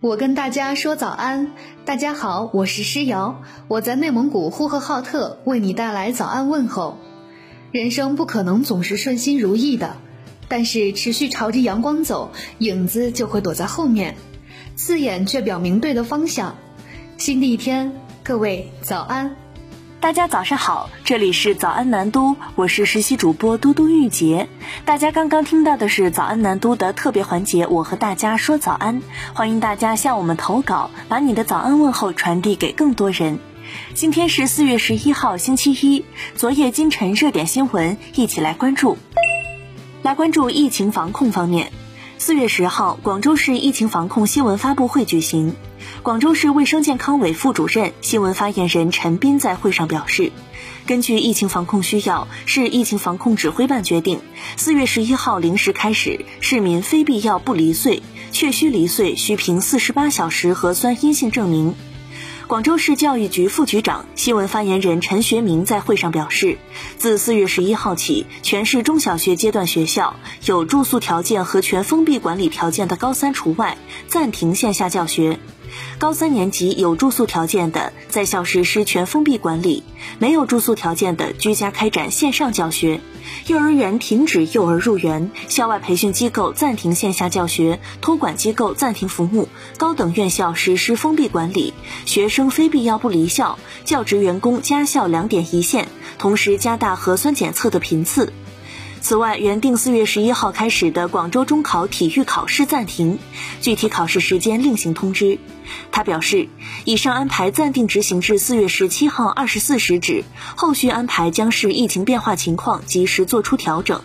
我跟大家说早安，大家好，我是诗瑶，我在内蒙古呼和浩特为你带来早安问候。人生不可能总是顺心如意的，但是持续朝着阳光走，影子就会躲在后面，刺眼却表明对的方向。新的一天，各位早安。大家早上好，这里是早安南都，我是实习主播嘟嘟玉洁。大家刚刚听到的是早安南都的特别环节，我和大家说早安，欢迎大家向我们投稿，把你的早安问候传递给更多人。今天是四月十一号，星期一，昨夜今晨热点新闻，一起来关注。来关注疫情防控方面，四月十号，广州市疫情防控新闻发布会举行。广州市卫生健康委副主任、新闻发言人陈斌在会上表示，根据疫情防控需要，市疫情防控指挥办决定，四月十一号零时开始，市民非必要不离穗，确需离穗需凭四十八小时核酸阴性证明。广州市教育局副局长、新闻发言人陈学明在会上表示，自四月十一号起，全市中小学阶段学校有住宿条件和全封闭管理条件的高三除外，暂停线下教学。高三年级有住宿条件的，在校实施全封闭管理；没有住宿条件的，居家开展线上教学。幼儿园停止幼儿入园，校外培训机构暂停线下教学，托管机构暂停服务，高等院校实施封闭管理，学生非必要不离校，教职员工家校两点一线，同时加大核酸检测的频次。此外，原定四月十一号开始的广州中考体育考试暂停，具体考试时间另行通知。他表示，以上安排暂定执行至四月十七号二十四时止，后续安排将视疫情变化情况及时作出调整。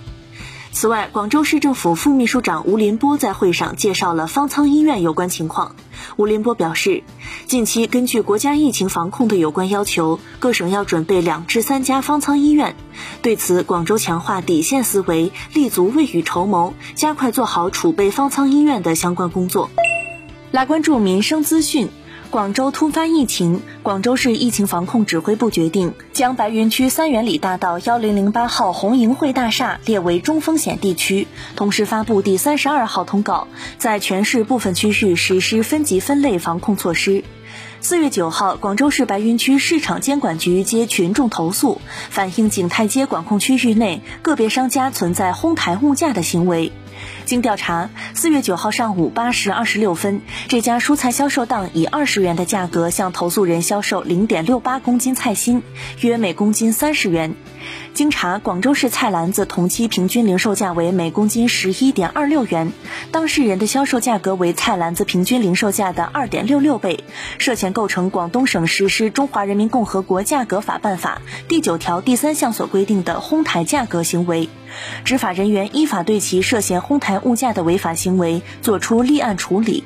此外，广州市政府副秘书长吴林波在会上介绍了方舱医院有关情况。吴林波表示，近期根据国家疫情防控的有关要求，各省要准备两至三家方舱医院。对此，广州强化底线思维，立足未雨绸缪，加快做好储备方舱医院的相关工作。来关注民生资讯。广州突发疫情，广州市疫情防控指挥部决定将白云区三元里大道幺零零八号红盈汇大厦列为中风险地区，同时发布第三十二号通告，在全市部分区域实施分级分类防控措施。四月九号，广州市白云区市场监管局接群众投诉，反映景泰街管控区域内个别商家存在哄抬物价的行为。经调查，四月九号上午八时二十六分，这家蔬菜销售档以二十元的价格向投诉人销售零点六八公斤菜心，约每公斤三十元。经查，广州市菜篮子同期平均零售价为每公斤十一点二六元，当事人的销售价格为菜篮子平均零售价的二点六六倍，涉嫌构成广东省实施《中华人民共和国价格法》办法第九条第三项所规定的哄抬价格行为。执法人员依法对其涉嫌哄抬物价的违法行为作出立案处理。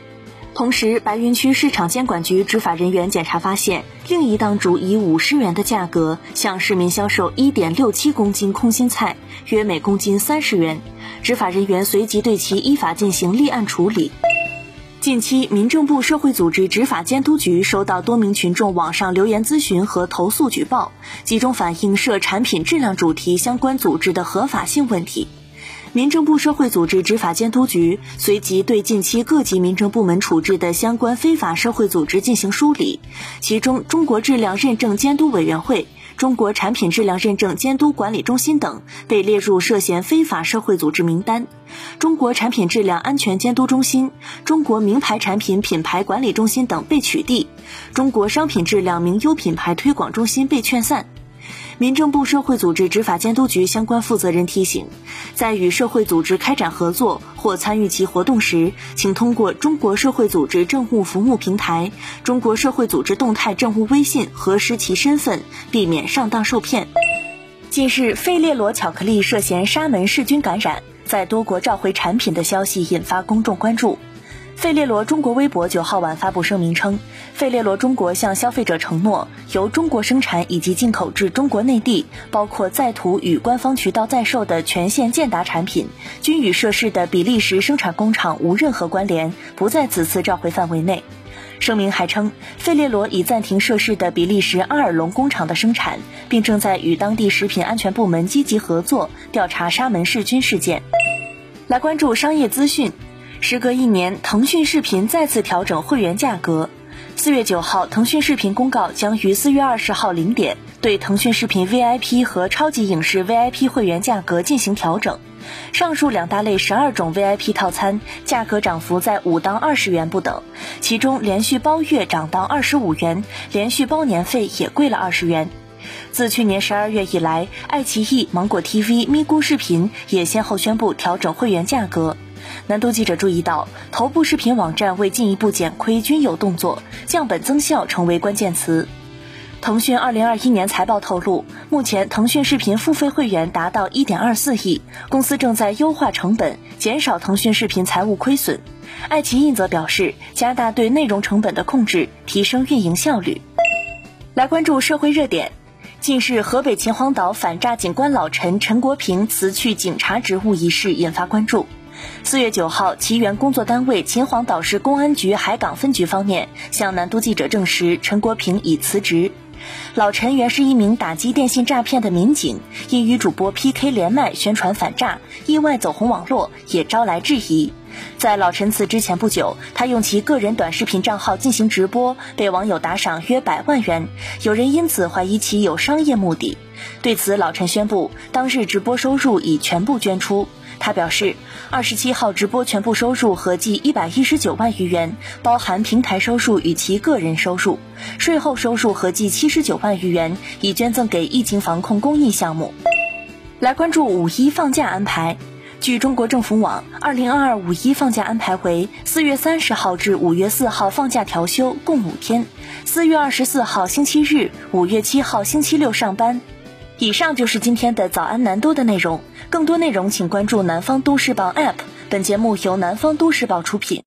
同时，白云区市场监管局执法人员检查发现，另一档主以五十元的价格向市民销售一点六七公斤空心菜，约每公斤三十元。执法人员随即对其依法进行立案处理。近期，民政部社会组织执法监督局收到多名群众网上留言咨询和投诉举报，集中反映涉产品质量主题相关组织的合法性问题。民政部社会组织执法监督局随即对近期各级民政部门处置的相关非法社会组织进行梳理，其中中国质量认证监督委员会。中国产品质量认证监督管理中心等被列入涉嫌非法社会组织名单，中国产品质量安全监督中心、中国名牌产品品牌管理中心等被取缔，中国商品质量名优品牌推广中心被劝散。民政部社会组织执法监督局相关负责人提醒，在与社会组织开展合作或参与其活动时，请通过中国社会组织政务服务平台、中国社会组织动态政务微信核实其身份，避免上当受骗。近日，费列罗巧克力涉嫌沙门氏菌感染，在多国召回产品的消息引发公众关注。费列罗中国微博九号晚发布声明称，费列罗中国向消费者承诺，由中国生产以及进口至中国内地，包括在途与官方渠道在售的全线健达产品，均与涉事的比利时生产工厂无任何关联，不在此次召回范围内。声明还称，费列罗已暂停涉事的比利时阿尔隆工厂的生产，并正在与当地食品安全部门积极合作，调查沙门氏菌事件。来关注商业资讯。时隔一年，腾讯视频再次调整会员价格。四月九号，腾讯视频公告将于四月二十号零点对腾讯视频 VIP 和超级影视 VIP 会员价格进行调整。上述两大类十二种 VIP 套餐价格涨幅在五到二十元不等，其中连续包月涨到二十五元，连续包年费也贵了二十元。自去年十二月以来，爱奇艺、芒果 TV、咪咕视频也先后宣布调整会员价格。南都记者注意到，头部视频网站为进一步减亏均有动作，降本增效成为关键词。腾讯二零二一年财报透露，目前腾讯视频付费会员达到一点二四亿，公司正在优化成本，减少腾讯视频财务亏损。爱奇艺则表示，加大对内容成本的控制，提升运营效率。来关注社会热点，近日河北秦皇岛反诈警官老陈陈国平辞去警察职务一事引发关注。四月九号，其原工作单位秦皇岛市公安局海港分局方面向南都记者证实，陈国平已辞职。老陈原是一名打击电信诈骗的民警，因与主播 PK 连麦宣传反诈，意外走红网络，也招来质疑。在老陈辞职前不久，他用其个人短视频账号进行直播，被网友打赏约百万元，有人因此怀疑其有商业目的。对此，老陈宣布，当日直播收入已全部捐出。他表示，二十七号直播全部收入合计一百一十九万余元，包含平台收入与其个人收入，税后收入合计七十九万余元，已捐赠给疫情防控公益项目。来关注五一放假安排。据中国政府网，二零二二五一放假安排为四月三十号至五月四号放假调休，共五天；四月二十四号星期日、五月七号星期六上班。以上就是今天的早安南都的内容。更多内容请关注南方都市报 APP。本节目由南方都市报出品。